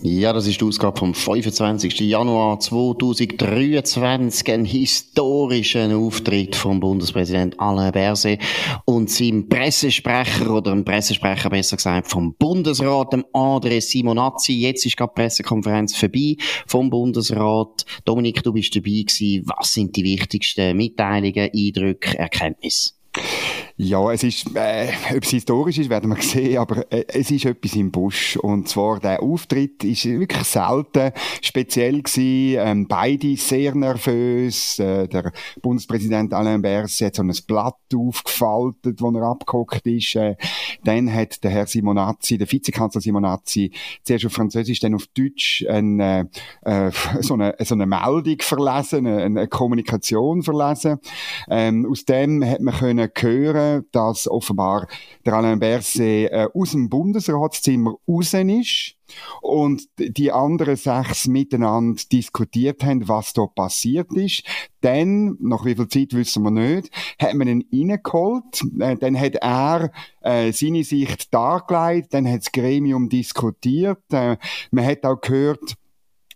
Ja, das ist die Ausgabe vom 25. Januar 2023. Ein historischer Auftritt vom Bundespräsident Alain Berset und seinem Pressesprecher oder einem Pressesprecher besser gesagt vom Bundesrat, dem André Simonazzi. Jetzt ist gerade die Pressekonferenz vorbei vom Bundesrat. Dominik, du bist dabei gewesen. Was sind die wichtigsten Mitteilungen, Eindrücke, Erkenntnisse? Ja, es ist, äh, ob es historisch ist, werden wir sehen, aber äh, es ist etwas im Busch. Und zwar, der Auftritt ist wirklich selten speziell gewesen. Ähm, beide sehr nervös. Äh, der Bundespräsident Alain Berset hat so ein Blatt aufgefaltet, wo er abgehockt ist. Äh, dann hat der Herr Simonazzi, der Vizekanzler Simonazzi, zuerst auf Französisch, dann auf Deutsch eine, äh, so, eine, so eine Meldung verlesen, eine, eine Kommunikation verlesen. Ähm, aus dem hat man können hören, dass offenbar der Alain Berset äh, aus dem Bundesratszimmer raus ist und die anderen sechs miteinander diskutiert haben, was da passiert ist. Dann, nach wie viel Zeit wissen wir nicht, hat man ihn reingeholt, äh, dann hat er äh, seine Sicht dargelegt, dann hat das Gremium diskutiert, äh, man hat auch gehört,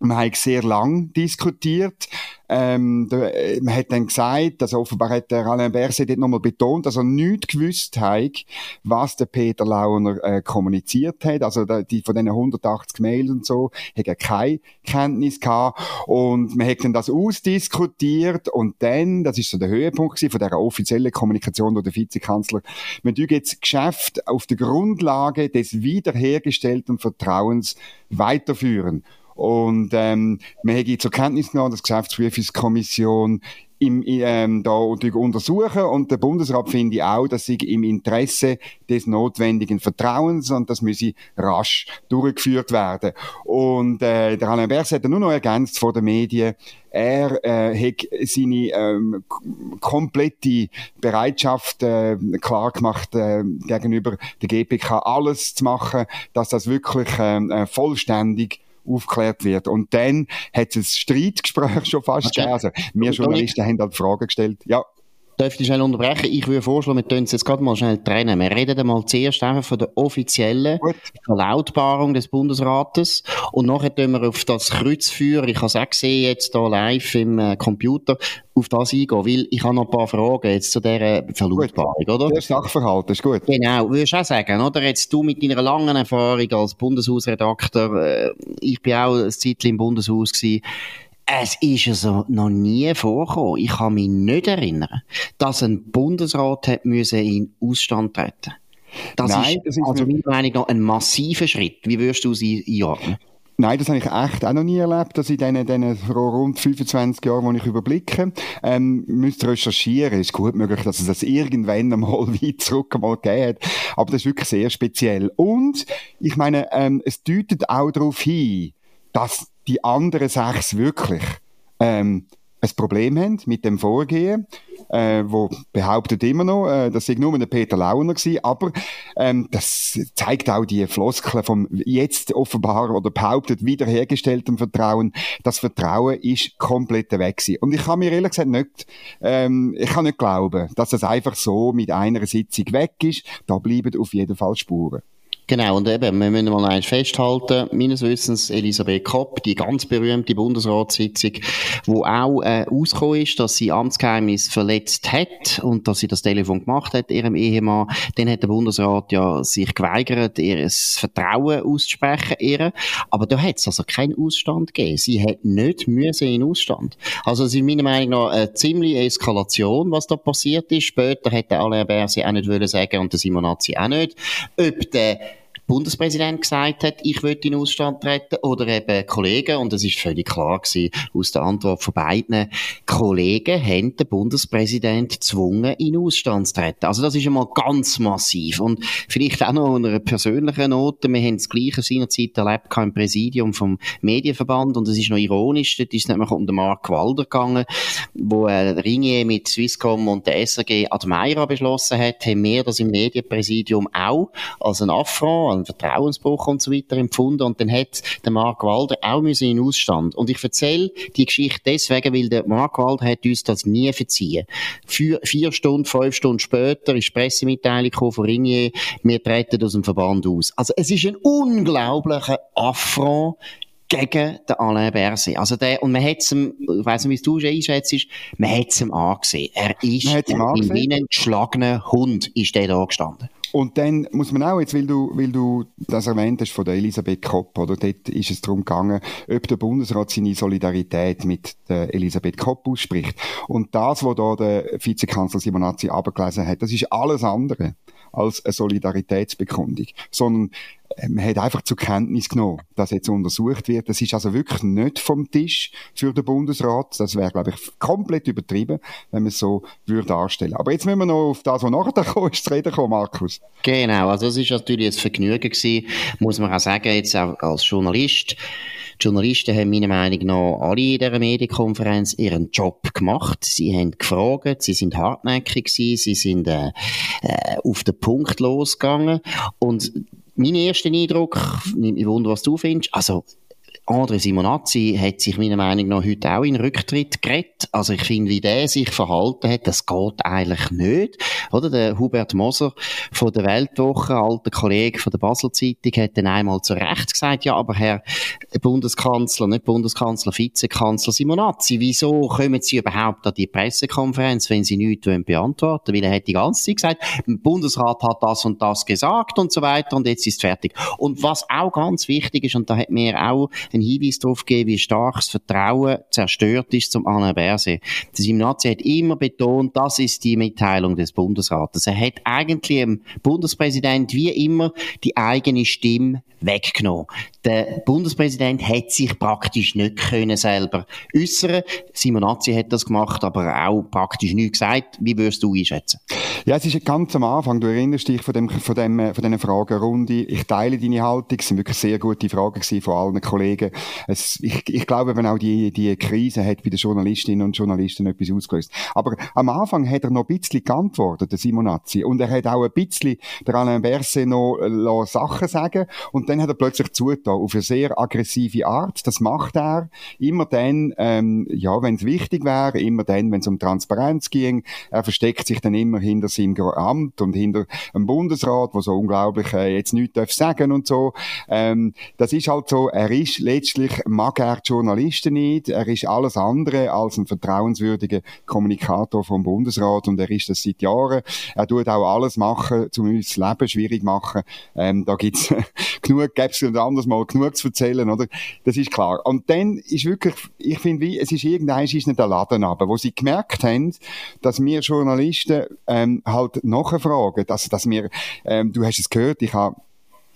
man hat sehr lang diskutiert. Ähm, da, äh, man hat dann gesagt, also offenbar hat der Alain Berset dort nochmal betont, dass er nichts gewusst hat, was der Peter Launer äh, kommuniziert hat. Also da, die, von diesen 180 Mails und so hat er keine Kenntnis gehabt. Und man hat dann das ausdiskutiert und dann, das ist so der Höhepunkt von der offiziellen Kommunikation durch den Vizekanzler, wir tun jetzt Geschäft auf der Grundlage des wiederhergestellten Vertrauens weiterführen. Und ähm, wir haben zur Kenntnis genommen, dass die Geschäftsprüfungskommission im, ähm, da untersuchen und der Bundesrat finde auch, dass sie im Interesse des notwendigen Vertrauens und das müsse rasch durchgeführt werden. Und äh, der Alain Berset hat nur noch ergänzt vor den Medien, er äh, hat seine ähm, komplette Bereitschaft äh, klar gemacht äh, gegenüber der GPK alles zu machen, dass das wirklich ähm, äh, vollständig aufgeklärt wird. Und dann hat es ein Streitgespräch schon fast gegeben. Also, wir Journalisten haben halt Fragen gestellt. Ja. Darf ich schnell unterbrechen? Ich würde vorschlagen, wir tun es jetzt gerade mal schnell trennen. Wir reden einmal zuerst einfach von der offiziellen Gut. Verlautbarung des Bundesrates und nachher tun wir auf das Kreuzfeuer, ich habe es auch gesehen jetzt hier live im äh, Computer, auf das eingehen, weil ich habe noch ein paar Fragen jetzt zu dieser Verlautbarung, oder? Der Sachverhalt ist gut. Genau, würdest du auch sagen, oder? Jetzt du mit deiner langen Erfahrung als Bundeshausredakteur, äh, ich bin auch ein Zeitchen im Bundeshaus gewesen, es ist also noch nie vorgekommen. Ich kann mich nicht erinnern, dass ein Bundesrat hat müssen in Ausstand treten. Das Nein, ist, das ist also meiner Meinung nach ein massiver Schritt. Wie würdest du sie einordnen? Nein, das habe ich echt auch noch nie erlebt, dass in diesen, diesen rund 25 Jahren, die ich überblicke, ähm, müsste recherchieren. Es ist gut möglich, dass es das irgendwann einmal weit zurück einmal gegeben hat. Aber das ist wirklich sehr speziell. Und, ich meine, ähm, es deutet auch darauf hin, dass die anderen sechs wirklich ähm, ein Problem haben mit dem Vorgehen, äh, wo behauptet immer noch, äh, das sei nur ein Peter Launer gewesen, aber ähm, das zeigt auch die Floskel vom jetzt offenbar oder behauptet wiederhergestellten Vertrauen. Das Vertrauen ist komplett weg gewesen. Und ich kann mir ehrlich gesagt nicht, ähm, ich kann nicht glauben, dass das einfach so mit einer Sitzung weg ist. Da bleiben auf jeden Fall Spuren. Genau, und eben, wir müssen mal eins festhalten, meines Wissens Elisabeth Kopp, die ganz berühmte Bundesratssitzung, wo auch äh, ausgekommen ist, dass sie Amtsgeheimnis verletzt hat und dass sie das Telefon gemacht hat, ihrem Ehemann, dann hat der Bundesrat ja sich geweigert, ihr Vertrauen auszusprechen, ihr. aber da hat es also keinen Ausstand gegeben. Sie hat nicht müssen in Ausstand. Also es ist meiner Meinung nach eine ziemliche Eskalation, was da passiert ist. Später hätte Alain Berset auch nicht wollen sagen und der Simonazzi auch nicht, ob der Bundespräsident gesagt hat, ich will in Ausstand treten, oder eben Kollegen, und das ist völlig klar gewesen, aus der Antwort von beiden Kollegen, haben den Bundespräsident gezwungen, in Ausstand zu treten. Also das ist einmal ganz massiv. Und vielleicht auch noch einer persönlichen Note, wir haben das Gleiche seinerzeit erlebt im Präsidium vom Medienverband, und es ist noch ironisch, dort ist es nämlich um den Mark Walder gegangen, wo äh, Ringier mit Swisscom und der SRG Admeira beschlossen hat, haben wir das im Medienpräsidium auch als ein Affront, einen Vertrauensbruch und so weiter empfunden und dann hat der Mark Walder auch müssen in Ausstand. Und ich erzähle die Geschichte deswegen, weil der Mark Walder hat uns das nie verziehen. Vier, vier Stunden, fünf Stunden später ist Pressemitteilung von Ringier, wir treten aus dem Verband aus. Also es ist ein unglaublicher Affront gegen den Alain Berset. Also der, und man hat es ihm, ich weiss nicht, wie du es einschätzt, man hat es ihm angesehen. Er ist wie ein geschlagener Hund, ist der da gestanden. Und dann muss man auch, jetzt, weil du, weil du das erwähnt hast von der Elisabeth Kopp, oder? Dort ist es darum gegangen, ob der Bundesrat seine Solidarität mit der Elisabeth Kopp ausspricht. Und das, was da der Vizekanzler Simonazzi abgelesen hat, das ist alles andere als eine Solidaritätsbekundung, sondern man hat einfach zur Kenntnis genommen, dass jetzt untersucht wird. Das ist also wirklich nicht vom Tisch für den Bundesrat. Das wäre, glaube ich, komplett übertrieben, wenn man es so würde darstellen. Aber jetzt müssen wir noch auf das, was nachher ist, zu reden kommen, Markus. Genau, also es ist natürlich ein Vergnügen gewesen, muss man auch sagen, jetzt auch als Journalist. Die Journalisten haben meiner Meinung nach alle in dieser Medienkonferenz ihren Job gemacht. Sie haben gefragt, sie sind hartnäckig gewesen, sie sind äh, äh, auf den Punkt losgegangen und mein erster Eindruck, nimmt mich was du findest, also André Simonazzi hat sich meiner Meinung nach heute auch in Rücktritt geredet. Also ich finde, wie der sich verhalten hat, das geht eigentlich nicht. Oder der Hubert Moser von der Weltwoche, alter Kollege von der Basel Zeitung, hat dann einmal zu Recht gesagt, ja, aber Herr Bundeskanzler, nicht Bundeskanzler, Vizekanzler Simonazzi, wieso kommen Sie überhaupt an die Pressekonferenz, wenn Sie nichts beantworten Weil er hat die ganze Zeit gesagt, der Bundesrat hat das und das gesagt und so weiter und jetzt ist es fertig. Und was auch ganz wichtig ist, und da hat mir auch einen Hinweis darauf gegeben, wie stark das Vertrauen zerstört ist zum Alain Berset. Der Simnazi hat immer betont, das ist die Mitteilung des Bundesrates. Er hat eigentlich dem Bundespräsident wie immer die eigene Stimme weggenommen. Der Bundespräsident hat sich praktisch nicht können selber äußern. Simonazzi hat das gemacht, aber auch praktisch nichts gesagt. Wie würdest du einschätzen? Ja, es ist ganz am Anfang. Du erinnerst dich von dem, von dem, von diesen Fragerunde. Ich teile deine Haltung. Es sind wirklich sehr gute Fragen von allen Kollegen. Es, ich, ich glaube eben auch die, die Krise hat bei den Journalistinnen und Journalisten etwas ausgelöst. Aber am Anfang hat er noch ein bisschen geantwortet, der Simonazzi. Und er hat auch ein bisschen der Alain Berset noch äh, Sachen sagen. Und dann hat er plötzlich zugetan auf eine sehr aggressive Art. Das macht er immer dann, ähm, ja, wenn es wichtig wäre, immer dann, wenn es um Transparenz ging. Er versteckt sich dann immer hinter seinem Amt und hinter einem Bundesrat, wo so unglaublich äh, jetzt nichts darf sagen und so. Ähm, das ist halt so, er ist letztlich, mag er die Journalisten nicht, er ist alles andere als ein vertrauenswürdiger Kommunikator vom Bundesrat und er ist das seit Jahren. Er tut auch alles machen, um uns das Leben schwierig machen. Ähm, da gibt's genug, gäb's und anders mal genug zu erzählen, oder? Das ist klar. Und dann ist wirklich, ich finde, wie, es ist irgendein ist nicht der Laden aber, wo sie gemerkt haben, dass wir Journalisten ähm, halt nachfragen, dass, dass wir, ähm, du hast es gehört, ich habe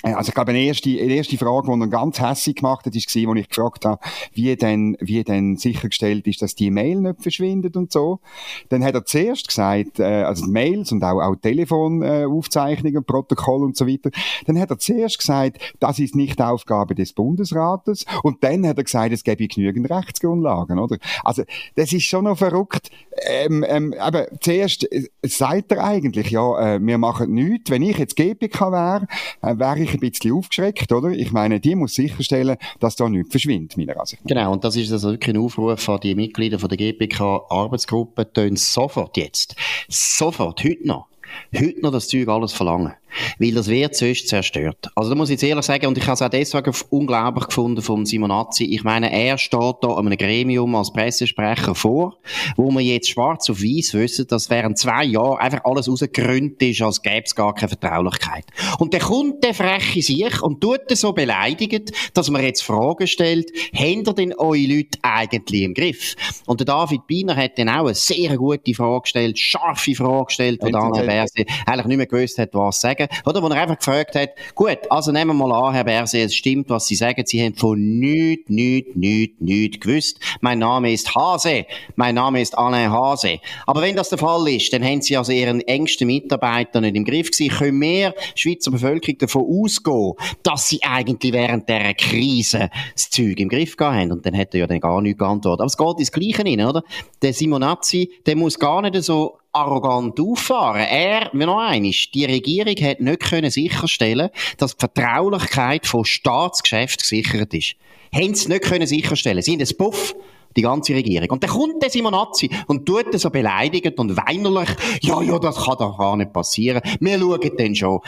also ich glaube, eine erste, eine erste Frage, die er ganz hässlich gemacht hat, ist gewesen, wo ich gefragt habe, wie denn, wie denn sichergestellt ist, dass die Mail nicht verschwindet und so. Dann hat er zuerst gesagt, äh, also Mails und auch, auch Telefonaufzeichnungen, äh, Protokoll und so weiter. Dann hat er zuerst gesagt, das ist nicht Aufgabe des Bundesrates. Und dann hat er gesagt, es gäbe genügend Rechtsgrundlagen, oder? Also, das ist schon noch verrückt. Ähm, ähm, aber zuerst äh, sagt er eigentlich, ja, äh, wir machen nichts. Wenn ich jetzt GPK wäre, äh, wäre ich ein bisschen aufgeschreckt, oder? Ich meine, die muss sicherstellen, dass da nichts verschwindet, meiner Ansicht nach. Genau, und das ist also wirklich ein Aufruf an die Mitglieder von der GPK-Arbeitsgruppe, tun sofort jetzt, sofort, heute noch, heute noch das Zeug alles verlangen. Weil das wird sonst zerstört. Also da muss ich jetzt ehrlich sagen, und ich habe es auch deswegen unglaublich gefunden vom Simonazzi. Ich meine, er steht da an einem Gremium als Pressesprecher vor, wo man jetzt schwarz auf weiß wissen, dass während zwei Jahren einfach alles rausgegründet ist, als gäbe es gar keine Vertraulichkeit. Und der kommt der freche sich und tut er so beleidigt, dass man jetzt Fragen stellt, habt ihr denn eure Leute eigentlich im Griff? Und der David Biener hat dann auch eine sehr gute Frage gestellt, scharfe Frage gestellt, wo dann eigentlich nicht mehr gewusst hat, was sagen sagen, oder? Wo er einfach gefragt hat, gut, also nehmen wir mal an, Herr Berse, es stimmt, was Sie sagen, Sie haben von nichts, nichts, nichts, nichts gewusst. Mein Name ist Hase. Mein Name ist Alain Hase. Aber wenn das der Fall ist, dann haben Sie also Ihren engsten Mitarbeiter nicht im Griff gewesen. Können wir, Schweizer Bevölkerung, davon ausgehen, dass Sie eigentlich während dieser Krise das Zeug im Griff gehabt haben? Und dann hätte er ja dann gar nichts geantwortet. Aber es geht ins Gleiche rein, oder? Der Simonazzi, der muss gar nicht so arrogant auffahren. Er, noch eines, die Regierung hat nicht können sicherstellen, dass die Vertraulichkeit von Staatsgeschäften gesichert ist. Haben sie nicht können sicherstellen. Sie haben einen Puff die ganze Regierung. Und dann kommt der Simonazzi und tut das so beleidigend und weinerlich, ja, ja, das kann doch gar nicht passieren. Wir schauen dann schon.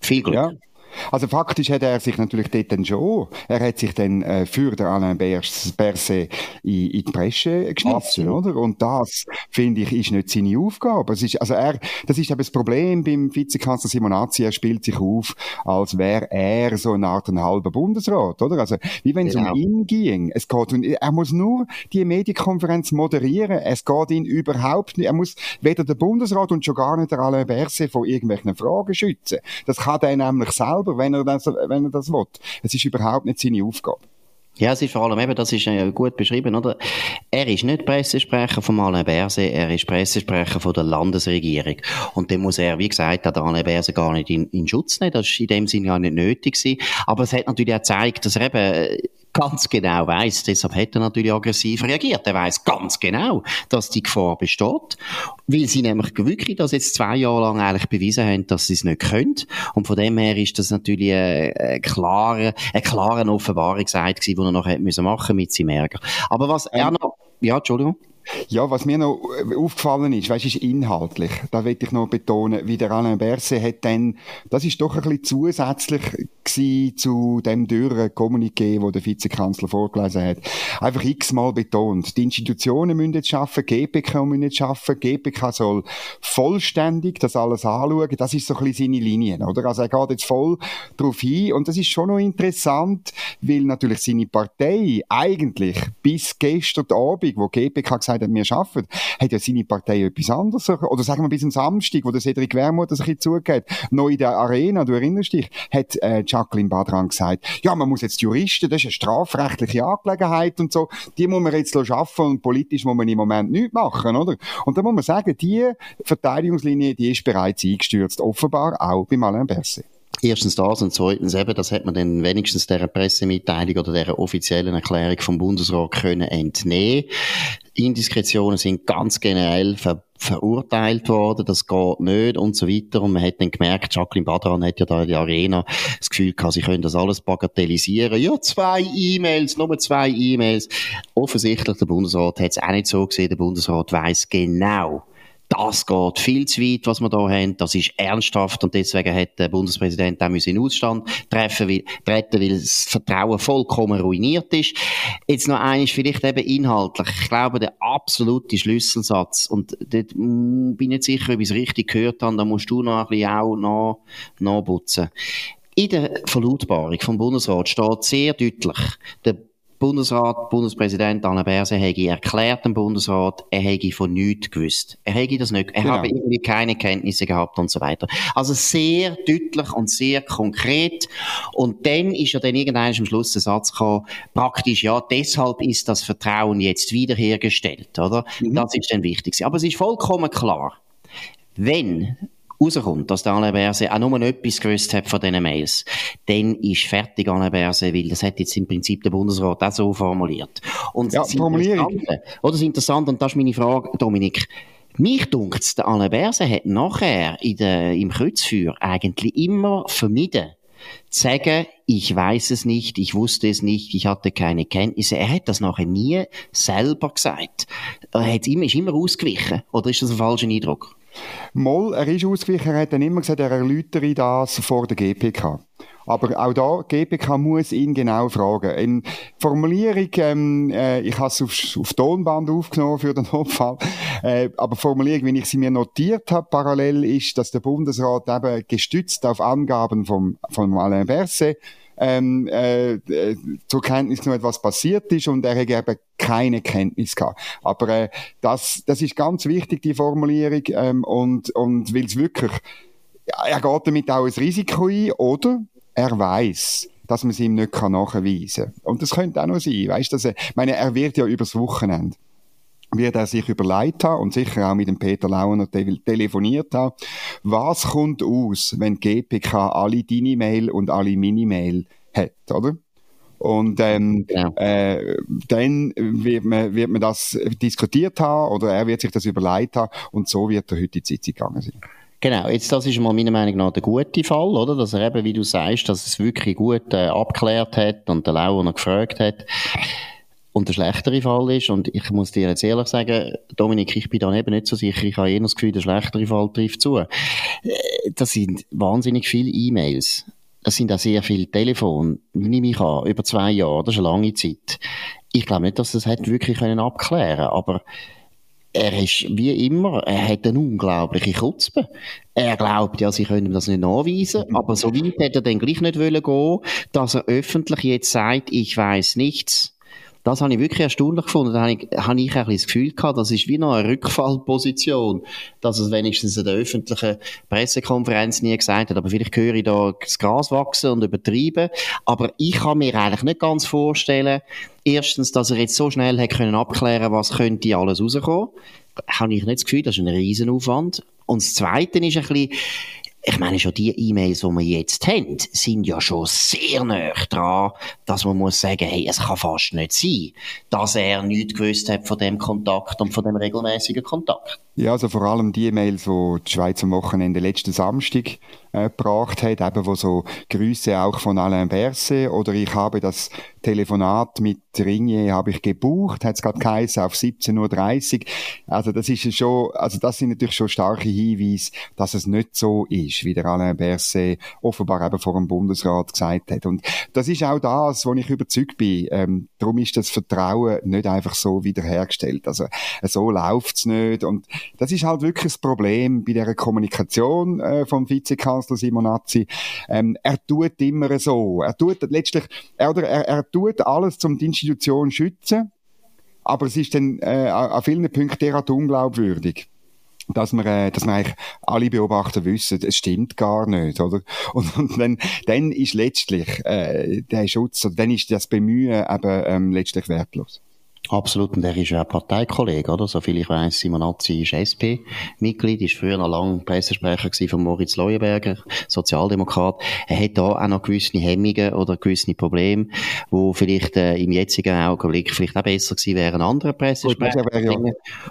Viel Glück. Ja. Also faktisch hat er sich natürlich dort dann schon, er hat sich dann äh, für den Alain Berset in, in die Presse geschnitten, oder? Und das, finde ich, ist nicht seine Aufgabe. Es ist, also er, das ist eben das Problem beim Vizekanzler Simonazzi, er spielt sich auf, als wäre er so eine Art ein halber Bundesrat, oder? Also, wie wenn es genau. um ihn ging. Es geht um, er muss nur die Medienkonferenz moderieren, es geht ihn überhaupt nicht, er muss weder der Bundesrat und schon gar nicht der Alain Berset von irgendwelchen Fragen schützen. Das kann er nämlich selber selber, wenn er das, wenn er das will. Es ist überhaupt nicht seine Aufgabe. Ja, es ist vor allem eben, das ist äh, gut beschrieben, oder? Er ist nicht Pressesprecher von Alain Berset, er ist Pressesprecher von der Landesregierung. Und dann muss er, wie gesagt, der Alain Berset gar nicht in, in Schutz nehmen. Das ist in dem Sinne ja nicht nötig gewesen. Aber es hat natürlich auch gezeigt, dass er eben äh, ganz genau weiß, deshalb hat er natürlich aggressiv reagiert. Er weiß ganz genau, dass die Gefahr besteht, weil sie nämlich wirklich das jetzt zwei Jahre lang eigentlich bewiesen haben, dass sie es nicht können. Und von dem her ist das natürlich eine, eine klare, eine klare Offenbarungseid gewesen, die er noch hätte müssen machen mit seinem Ärger. Aber was er ähm, noch, ja, Entschuldigung. Ja, was mir noch äh, aufgefallen ist, weißt, ist inhaltlich. Da will ich noch betonen, wie der Alain Berset hat dann, das ist doch ein bisschen zusätzlich zu dem dürren Kommuniqué, wo der Vizekanzler vorgelesen hat. Einfach x-mal betont. Die Institutionen müssen jetzt schaffen, GPK müssen jetzt schaffen, GPK soll vollständig das alles anschauen. Das ist so ein bisschen seine Linie, oder? Also er geht jetzt voll drauf hin und das ist schon noch interessant, weil natürlich seine Partei eigentlich bis gestern Abend, wo GPK gesagt gesagt hat, wir schaffen, hat ja seine Partei etwas anderes, oder sagen wir bis am Samstag, wo der Cedric Wermuth das ein bisschen zugegeben noch in der Arena, du erinnerst dich, hat äh, Jacqueline Badran gesagt, ja, man muss jetzt Juristen, das ist eine strafrechtliche Angelegenheit und so, die muss man jetzt schaffen und politisch muss man im Moment nichts machen, oder? Und da muss man sagen, die Verteidigungslinie, die ist bereits eingestürzt, offenbar auch bei Alain Berset. Erstens das und zweitens eben, das hat man dann wenigstens der Pressemitteilung oder der offiziellen Erklärung vom Bundesrat können entnehmen. Indiskretionen sind ganz generell ver verurteilt worden, das geht nicht und so weiter. Und man hat dann gemerkt, Jacqueline Badran hat ja da in der Arena das Gefühl gehabt, sie können das alles bagatellisieren. Ja, zwei E-Mails, nur zwei E-Mails. Offensichtlich, der Bundesrat hat es auch nicht so gesehen. Der Bundesrat weiß genau, das geht viel zu weit, was wir da haben. Das ist ernsthaft und deswegen hat der Bundespräsident auch in Ausstand treffen, weil, treten, weil das Vertrauen vollkommen ruiniert ist. Jetzt noch eines vielleicht eben inhaltlich. Ich glaube, der absolute Schlüsselsatz und dort bin ich nicht sicher, ob ich es richtig gehört habe, da musst du noch ein bisschen auch noch, nachputzen. In der Verlautbarung vom Bundesrat steht sehr deutlich, der Bundesrat, Bundespräsident Alain Berset hätte erklärt dem Bundesrat, er hätte von nichts gewusst. Er hätte das nicht, er genau. habe irgendwie keine Kenntnisse gehabt und so weiter. Also sehr deutlich und sehr konkret. Und dann ist ja dann irgendwann am Schluss der Satz gekommen, praktisch, ja, deshalb ist das Vertrauen jetzt wiederhergestellt, oder? Mhm. Das ist dann wichtig. Aber es ist vollkommen klar, wenn rauskommt, dass der Alain Berset auch nur etwas gewusst hat von diesen Mails, dann ist fertig Alain Berset, weil das hat jetzt im Prinzip der Bundesrat auch so formuliert. Und ja, das Interessante, oder das Interessante, und das ist meine Frage, Dominik, mich dunkt der Alain Berset hat nachher in der, im Kreuzfeuer eigentlich immer vermieden, zu sagen, ich weiß es nicht, ich wusste es nicht, ich hatte keine Kenntnisse. Er hat das nachher nie selber gesagt. Er hat immer, ist immer ausgewichen. Oder ist das ein falscher Eindruck? Moll, er ist ausgewichen, er hat dann immer gesagt, er erläutere das vor der GPK. Aber auch da, GPK muss ihn genau fragen. In Formulierung, ähm, äh, ich habe es auf, auf Tonband aufgenommen für den Notfall, äh, aber Formulierung, wenn ich sie mir notiert habe, parallel ist, dass der Bundesrat eben gestützt auf Angaben vom, von Alain Berset ähm, äh, äh, zur Kenntnis genommen, was passiert ist und er hat eben keine Kenntnis gehabt. Aber äh, das, das ist ganz wichtig, die Formulierung ähm, und, und will es wirklich, er geht damit auch ein Risiko ein oder er weiß, dass man es ihm nicht nachweisen kann. Und das könnte auch noch sein, weißt du, meine, er wird ja übers Wochenende wird er sich überlegt haben und sicher auch mit dem Peter Launer telefoniert haben, was kommt aus, wenn GPK alle deine Mail und alle meine Mail hat, oder? Und ähm, ja. äh, dann wird man, wird man das diskutiert haben oder er wird sich das überlegt haben und so wird er heute in die Sitzung gegangen sein. Genau, jetzt das ist mal meiner Meinung nach der gute Fall, oder? Dass er eben, wie du sagst, dass es wirklich gut äh, abgeklärt hat und der Lauer noch gefragt hat. Und der schlechtere Fall ist, und ich muss dir jetzt ehrlich sagen, Dominik, ich bin da eben nicht so sicher, ich habe eher das Gefühl, der schlechtere Fall trifft zu. Äh, das sind wahnsinnig viele E-Mails. Das sind auch sehr viele Telefone. Nehme ich an, über zwei Jahre, das ist eine lange Zeit. Ich glaube nicht, dass das hätte wirklich können abklären aber er ist wie immer, er hat eine unglaubliche Kutzpe. Er glaubt ja, sie können das nicht nachweisen, aber so weit hätte er dann gleich nicht wollen gehen, dass er öffentlich jetzt sagt, ich weiß nichts. Das habe ich wirklich erstaunlich gefunden. Da habe ich, habe ich ein bisschen das Gefühl gehabt, das ist wie noch eine Rückfallposition, dass er wenigstens in der öffentlichen Pressekonferenz nie gesagt hat. Aber vielleicht höre ich da das Gras wachsen und übertreiben. Aber ich kann mir eigentlich nicht ganz vorstellen, erstens, dass er jetzt so schnell hat können abklären, was könnte alles rauskommen. Habe ich nicht das Gefühl, das ist ein Riesenaufwand. Und das Zweite ist ein bisschen, ich meine, schon die E-Mails, die wir jetzt haben, sind ja schon sehr nah dran, dass man muss sagen, hey, es kann fast nicht sein, dass er nichts gewusst hat von dem Kontakt und von dem regelmäßigen Kontakt. Ja, also vor allem die E-Mails, die die Schweiz am Wochenende letzten Samstag äh, gebracht hat, eben wo so Grüße auch von Alain Berset oder ich habe das Telefonat mit Ringier habe ich gebucht, hat es gerade geheißen, auf 17.30 Uhr. Also das ist schon, also das sind natürlich schon starke Hinweise, dass es nicht so ist, wie der Alain Berset offenbar eben vor dem Bundesrat gesagt hat. Und das ist auch das, wo ich überzeugt bin. Ähm, darum ist das Vertrauen nicht einfach so wiederhergestellt. Also so läuft's nicht. Und das ist halt wirklich das Problem bei der Kommunikation äh, vom Vizekanzler Simonazzi. Ähm, er tut immer so. Er tut letztlich, er, er, er tut alles, um die Institution zu schützen. Aber es ist dann äh, an vielen Punkten derart unglaubwürdig dass wir, äh, dass wir eigentlich alle Beobachter wissen, es stimmt gar nicht, oder? Und, und dann, dann ist letztlich äh, der Schutz, dann ist das Bemühen eben ähm, letztlich wertlos. Absolut, und er ist ja Parteikollege, oder? Soviel ich weiss, Simonazzi ist SP-Mitglied, ist früher noch lange Pressesprecher von Moritz Leuenberger, Sozialdemokrat. Er hat da auch noch gewisse Hemmungen oder gewisse Probleme, wo vielleicht äh, im jetzigen Augenblick vielleicht auch besser gewesen wären andere Pressesprecher. Ja.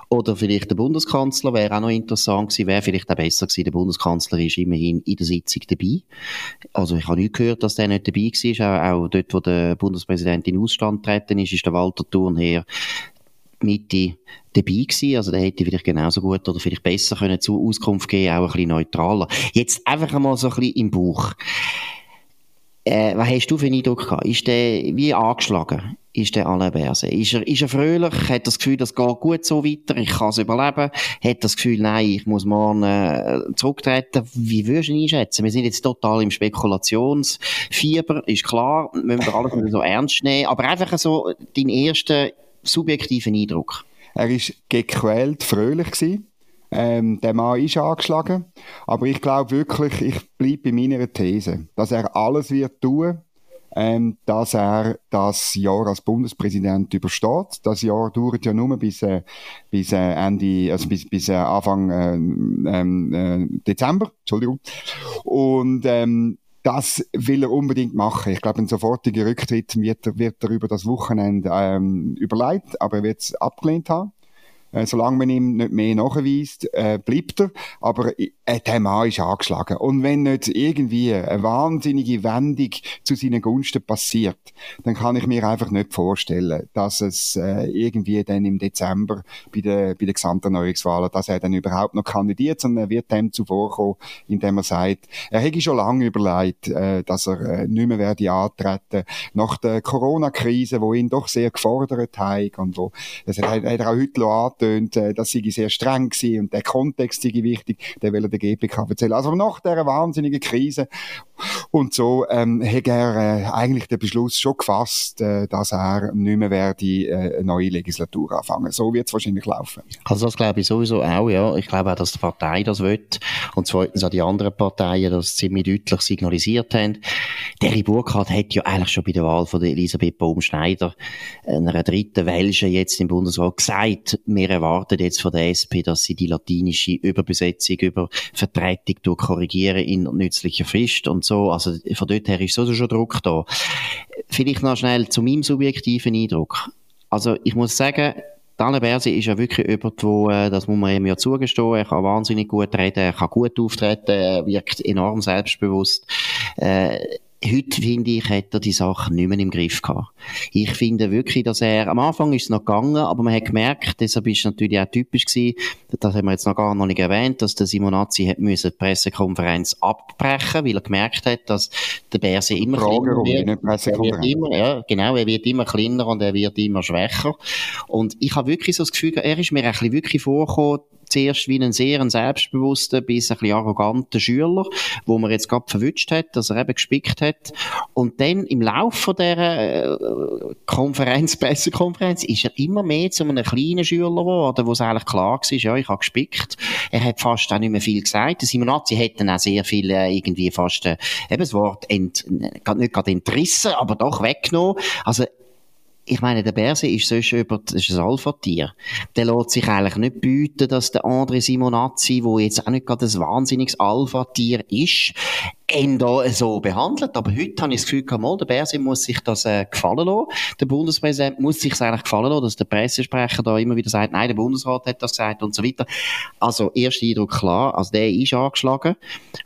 Oder vielleicht der Bundeskanzler wäre auch noch interessant gewesen, wäre vielleicht auch besser gewesen. Der Bundeskanzler ist immerhin in der Sitzung dabei. Also ich habe nicht gehört, dass der nicht dabei war. Auch, auch dort, wo der Bundespräsident in Ausstand treten ist, ist der Walter Thurn her Mitte dabei gewesen. Also der hätte vielleicht genauso gut oder vielleicht besser können zu Auskunft geben, auch ein bisschen neutraler. Jetzt einfach einmal so ein bisschen im Buch. Äh, was hast du für einen Eindruck gehabt? Ist der wie angeschlagen? Ist der Alain Berset? Ist er, ist er fröhlich? Hat das Gefühl, das geht gut so weiter? Ich kann es überleben? Hat das Gefühl, nein, ich muss morgen äh, zurücktreten? Wie würdest du ihn einschätzen? Wir sind jetzt total im Spekulationsfieber, ist klar. Müssen wir alles so ernst nehmen. Aber einfach so deinen ersten subjektiven Eindruck? Er ist gequält fröhlich gewesen. Ähm, der Mann ist angeschlagen. Aber ich glaube wirklich, ich bleibe bei meiner These, dass er alles wird tun, ähm, dass er das Jahr als Bundespräsident übersteht. Das Jahr dauert ja nur bis, äh, bis äh, Ende, also bis, bis äh, Anfang äh, ähm, äh, Dezember, Entschuldigung. Und ähm, das will er unbedingt machen. Ich glaube, ein sofortiger Rücktritt wird, wird er über das Wochenende ähm, überlegt, aber er wird es abgelehnt haben. Äh, solange man ihm nicht mehr nachweist, äh, bleibt er. Aber äh, der Mann ist angeschlagen. Und wenn nicht irgendwie eine wahnsinnige Wendung zu seinen Gunsten passiert, dann kann ich mir einfach nicht vorstellen, dass es äh, irgendwie dann im Dezember bei den, bei den Gesamterneuerungswahlen, dass er dann überhaupt noch kandidiert, sondern er wird dem zuvorkommen, indem er sagt, er hätte schon lange überlegt, äh, dass er äh, nicht mehr werde antreten nach der Corona-Krise, wo ihn doch sehr gefordert hat und wo, das hat, hat er auch heute angetönt, äh, das sei sehr streng gewesen und der Kontext sei wichtig, der will er der GPK erzählen. Also nach dieser wahnsinnigen Krise und so ähm, hat er äh, eigentlich den Beschluss schon gefasst, äh, dass er nicht mehr werde äh, eine neue Legislatur anfangen. So wird es wahrscheinlich laufen. Also das glaube ich sowieso auch, ja. Ich glaube auch, dass die Partei das will und zweitens auch die anderen Parteien das ziemlich deutlich signalisiert haben. Derry Burkhardt hat ja eigentlich schon bei der Wahl von Elisabeth Baumschneider, einer dritten Welsche jetzt im Bundesrat, gesagt, wir erwarten jetzt von der SP, dass sie die latinische Überbesetzung über Vertretung korrigieren in nützlicher Frist und so. Also von dort her ist so schon Druck da. Vielleicht noch schnell zu meinem subjektiven Eindruck. Also ich muss sagen, Daniel Berse ist ja wirklich jemand, wo, äh, das muss man ihm ja zugestehen, er kann wahnsinnig gut reden, er kann gut auftreten, er wirkt enorm selbstbewusst. Äh, Heute, finde ich, hat er die Sache nicht mehr im Griff gehabt. Ich finde wirklich, dass er, am Anfang ist es noch gegangen, aber man hat gemerkt, deshalb ist es natürlich auch typisch gewesen, das haben wir jetzt noch gar noch nicht erwähnt, dass der Simonazzi hat müssen die Pressekonferenz abbrechen, weil er gemerkt hat, dass der Berse immer kleiner wird. Er wird immer, ja, genau, er wird immer kleiner und er wird immer schwächer. Und ich habe wirklich so das Gefühl, er ist mir ein bisschen wirklich vorgekommen, zuerst wie ein sehr selbstbewusster, bis ein bisschen arroganter Schüler, wo man jetzt gerade verwünscht hat, dass er eben gespickt hat. Und dann im Laufe dieser äh, Konferenz, Pressekonferenz, ist er immer mehr zu einem kleinen Schüler geworden, wo es eigentlich klar war, ja, ich habe gespickt. Er hat fast auch nicht mehr viel gesagt. Der Simonazzi hat dann auch sehr viel äh, irgendwie fast, äh, eben das Wort ent, nicht gerade entrissen, aber doch weggenommen. Also ich meine, der Berse ist sonst über, das ist ein Alpha-Tier. Der lässt sich eigentlich nicht bieten, dass der André Simonazzi, wo jetzt auch nicht gerade ein wahnsinniges Alpha-Tier ist, ihn da so behandelt. Aber heute habe ich das Gefühl, mal, der Berse muss sich das äh, gefallen lassen. Der Bundespräsident muss sich eigentlich gefallen lassen, dass der Pressesprecher da immer wieder sagt, nein, der Bundesrat hat das gesagt und so weiter. Also, erster Eindruck klar, also der ist angeschlagen.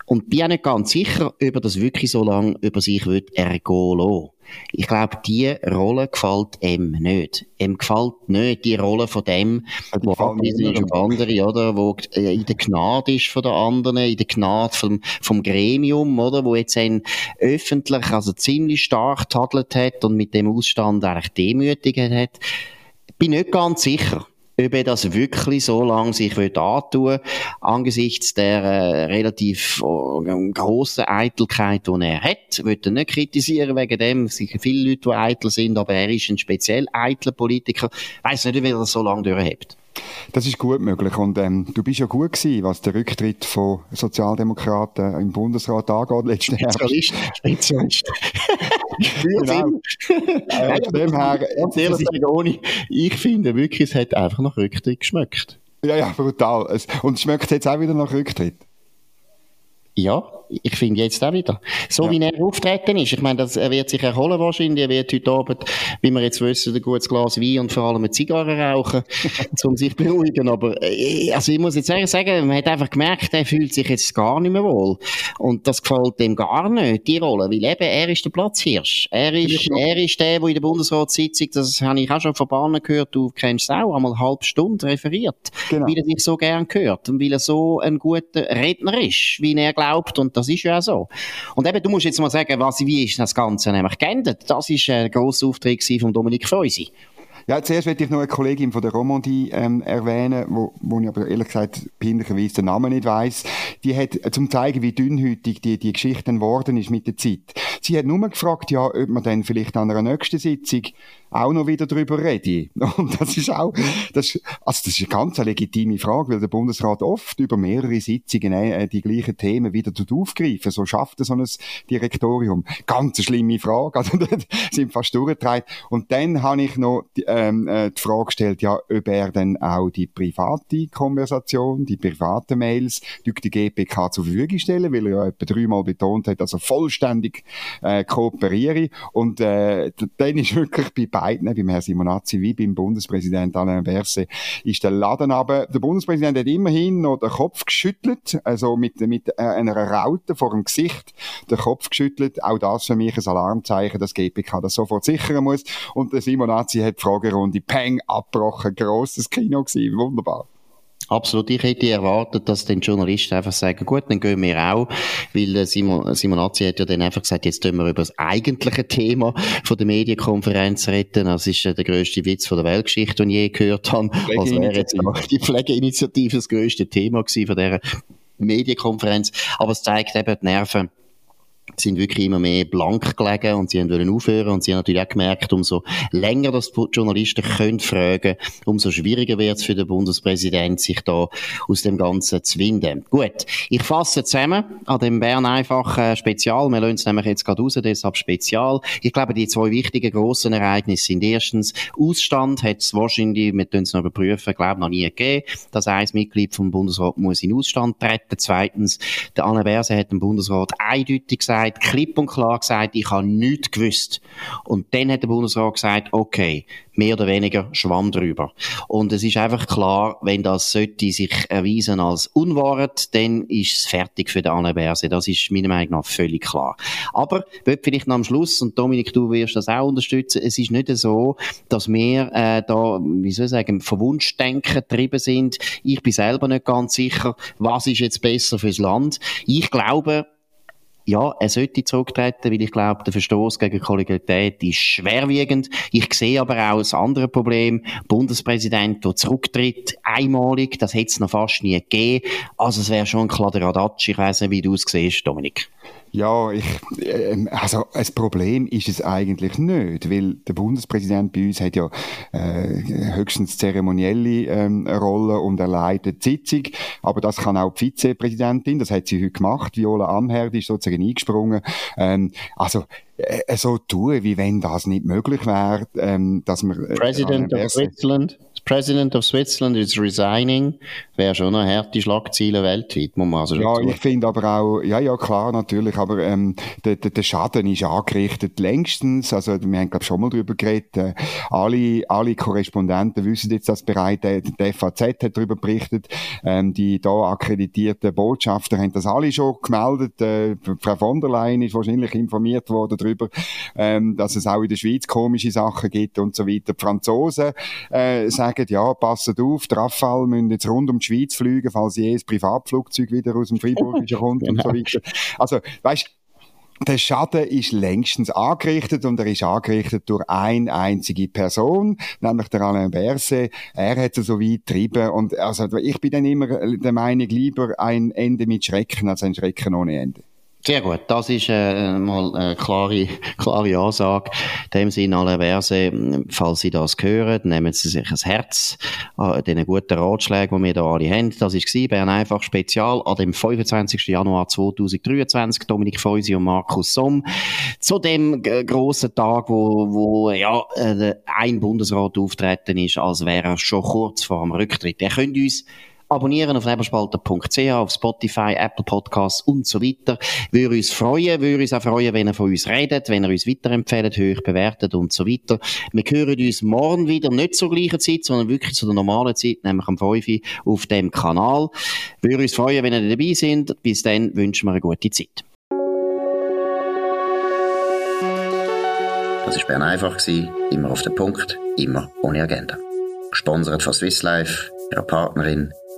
Und bin auch nicht ganz sicher, ob er das wirklich so lange über sich wird ergehen lassen. Ich glaube, die Rolle gefällt ihm nicht. Ihm gefällt nicht die Rolle von dem, ist auf andere, oder? Wo äh, in der Gnade ist von der anderen, in der Gnade vom, vom Gremium, oder? Wo jetzt einen öffentlich, also ziemlich stark tadelt hat und mit dem Ausstand eigentlich demütigt hat. Bin nicht ganz sicher ob er das wirklich so lange sich will antun angesichts der äh, relativ äh, grossen Eitelkeit, die er hat. Ich will ihn nicht kritisieren wegen dem. Es sind viele Leute, die eitel sind, aber er ist ein speziell eitler Politiker. Ich weiss nicht, wie er das so lange durchhebt. Das ist gut möglich. Und ähm, du bist ja gut gewesen, was der Rücktritt von Sozialdemokraten im Bundesrat angeht, letzten Herbst. Spezialist. Spezialist. genau. von dem her, ohne, ich finde wirklich, es hat einfach nach Rücktritt geschmeckt. Ja, ja, brutal. Und schmeckt es jetzt auch wieder nach Rücktritt? Ja, ich finde jetzt auch wieder. So ja. wie er auftreten ist. Ich meine, das, er wird sich erholen wahrscheinlich. Er wird heute Abend, wie wir jetzt wissen, ein gutes Glas Wein und vor allem eine Zigarre rauchen, um sich beruhigen. Aber, äh, also ich muss jetzt sagen, man hat einfach gemerkt, er fühlt sich jetzt gar nicht mehr wohl. Und das gefällt ihm gar nicht, die Rolle. Weil eben, er ist der Platzhirsch. Er ist, er ist der, der in der Bundesratssitzung, das habe ich auch schon von Bahnen gehört, du kennst es auch, einmal eine halbe Stunde referiert. Genau. Weil er sich so gern gehört. Und weil er so ein guter Redner ist, wie er glaubt. Und das ist ja auch so. Und eben, du musst jetzt mal sagen, was, wie ist das Ganze nämlich geendet? Das ist ein grosser Auftritt von Dominik Feusi. Ja, zuerst möchte ich noch eine Kollegin von der Romandie ähm, erwähnen, wo, wo ich aber ehrlich gesagt peinlicherweise den Namen nicht weiss. Die hat, äh, zum zeigen, wie dünnhütig die, die Geschichte geworden ist mit der Zeit. Sie hat nur gefragt, ja, ob man dann vielleicht an einer nächsten Sitzung auch noch wieder darüber rede. Und das ist auch, das, also das ist eine ganz legitime Frage, weil der Bundesrat oft über mehrere Sitzungen äh, die gleichen Themen wieder aufgreifen. So schafft er so ein Direktorium. Ganz eine schlimme Frage. Also, sind fast durchgetragen. Und dann habe ich noch die, ähm, äh, die Frage gestellt, ja, ob er dann auch die private Konversation, die privaten Mails durch die GPK zur Verfügung stellen, weil er ja etwa dreimal betont hat, er vollständig äh, kooperiere. Und äh, dann ist wirklich bei beiden, beim Herrn Simonazzi wie beim Bundespräsident Alain Berset, ist der Laden aber, der Bundespräsident hat immerhin noch den Kopf geschüttelt, also mit, mit äh, einer Raute vor dem Gesicht den Kopf geschüttelt. Auch das für mich ein Alarmzeichen, dass GPK das sofort sichern muss. Und der Simonazzi hat die Fragerunde Peng abgebrochen. Grosses Kino gewesen. Wunderbar. Absolut. Ich hätte erwartet, dass den Journalisten einfach sagen, gut, dann gehen wir auch, weil Simon, Simonazzi hat ja dann einfach gesagt, jetzt tun wir über das eigentliche Thema von der Medienkonferenz reden. Das ist äh, der grösste Witz von der Weltgeschichte, den ich je gehört habe. Also wäre jetzt die Pflegeinitiative das grösste Thema gewesen von dieser Medienkonferenz. Aber es zeigt eben die Nerven sind wirklich immer mehr blank gelegen und sie wollen aufhören und sie haben natürlich auch gemerkt, umso länger das Journalisten können fragen, umso schwieriger wird es für den Bundespräsident, sich da aus dem Ganzen zu winden. Gut, ich fasse zusammen an dem Bern einfach äh, Spezial. Wir lassen es nämlich jetzt gerade raus, deshalb Spezial. Ich glaube, die zwei wichtigen grossen Ereignisse sind erstens, Ausstand hat es wahrscheinlich, wir können es noch überprüfen, glaube noch nie gegeben, dass ein Mitglied vom Bundesrat muss in Ausstand treten. Zweitens, der Anne Berse hat dem Bundesrat eindeutig gesagt, gesagt, klipp und klar gesagt, ich habe nichts gewusst. Und dann hat der Bundesrat gesagt, okay, mehr oder weniger Schwamm drüber. Und es ist einfach klar, wenn das sollte sich erweisen als Unwahrheit, dann ist es fertig für den Alain Berset. Das ist meiner Meinung nach völlig klar. Aber, wird vielleicht noch am Schluss, und Dominik, du wirst das auch unterstützen, es ist nicht so, dass wir äh, da, wie soll ich sagen, Verwunschdenken getrieben sind. Ich bin selber nicht ganz sicher, was ist jetzt besser fürs Land. Ich glaube, ja, er sollte zurücktreten, weil ich glaube, der Verstoß gegen Kollegialität ist schwerwiegend. Ich sehe aber auch das andere Problem. Bundespräsident, der zurücktritt, einmalig, das hätte es noch fast nie gegeben. Also es wäre schon ein Kladderadatsch. Ich weiss nicht, wie du es siehst, Dominik. Ja, ich, äh, also ein Problem ist es eigentlich nicht, weil der Bundespräsident bei uns hat ja äh, höchstens zeremonielle ähm, Rolle und er leitet die Sitzung, aber das kann auch die Vizepräsidentin, das hat sie heute gemacht, Viola Amherd ist sozusagen eingesprungen. Ähm, also äh, so tun, wie wenn das nicht möglich wäre, ähm, dass man... Äh, President of Switzerland President of Switzerland is resigning, wäre schon eine harte Schlagzeile weltweit, muss man also Ja, ich finde aber auch, ja, ja, klar, natürlich, aber ähm, der, der, der Schaden ist angerichtet längstens, also wir haben, glaube schon mal darüber geredet, äh, alle, alle Korrespondenten wissen jetzt das bereits, der, der FAZ hat darüber berichtet, ähm, die da akkreditierten Botschafter haben das alle schon gemeldet, äh, Frau von der Leyen ist wahrscheinlich informiert worden darüber, ähm, dass es auch in der Schweiz komische Sachen gibt und so weiter. Die Franzosen äh, sagen, sagen, ja, passet auf, die Rafale müssen jetzt rund um die Schweiz fliegen, falls jedes Privatflugzeug wieder aus dem Freiburgischen kommt und so weiter. Also, weißt, der Schaden ist längstens angerichtet und er ist angerichtet durch eine einzige Person, nämlich der Alain Berset. Er hat es so weit getrieben und also ich bin dann immer der Meinung, lieber ein Ende mit Schrecken als ein Schrecken ohne Ende. Sehr gut, das ist äh, mal eine klare, klare Ansage. In dem Sinne, alle Verse, falls Sie das hören, nehmen Sie sich ein Herz an den guten Ratschlägen, die wir hier alle haben. Das war Bern einfach Spezial an dem 25. Januar 2023. Dominik Feusi und Markus Somm. Zu dem grossen Tag, wo, wo ja, äh, ein Bundesrat auftreten ist, als wäre er schon kurz vor dem Rücktritt. Ihr könnt uns abonnieren auf nebelspalter.ch, auf Spotify, Apple Podcasts und so weiter. Würde uns freuen, würde uns auch freuen, wenn ihr von uns redet, wenn ihr uns weiterempfehlt, hoch bewertet und so weiter. Wir hören uns morgen wieder, nicht zur gleichen Zeit, sondern wirklich zu der normalen Zeit, nämlich am 5 Uhr auf dem Kanal. Würde uns freuen, wenn ihr dabei seid. Bis dann wünschen wir eine gute Zeit. Das war Bern einfach, immer auf den Punkt, immer ohne Agenda. Gesponsert von Swiss Life, ihrer Partnerin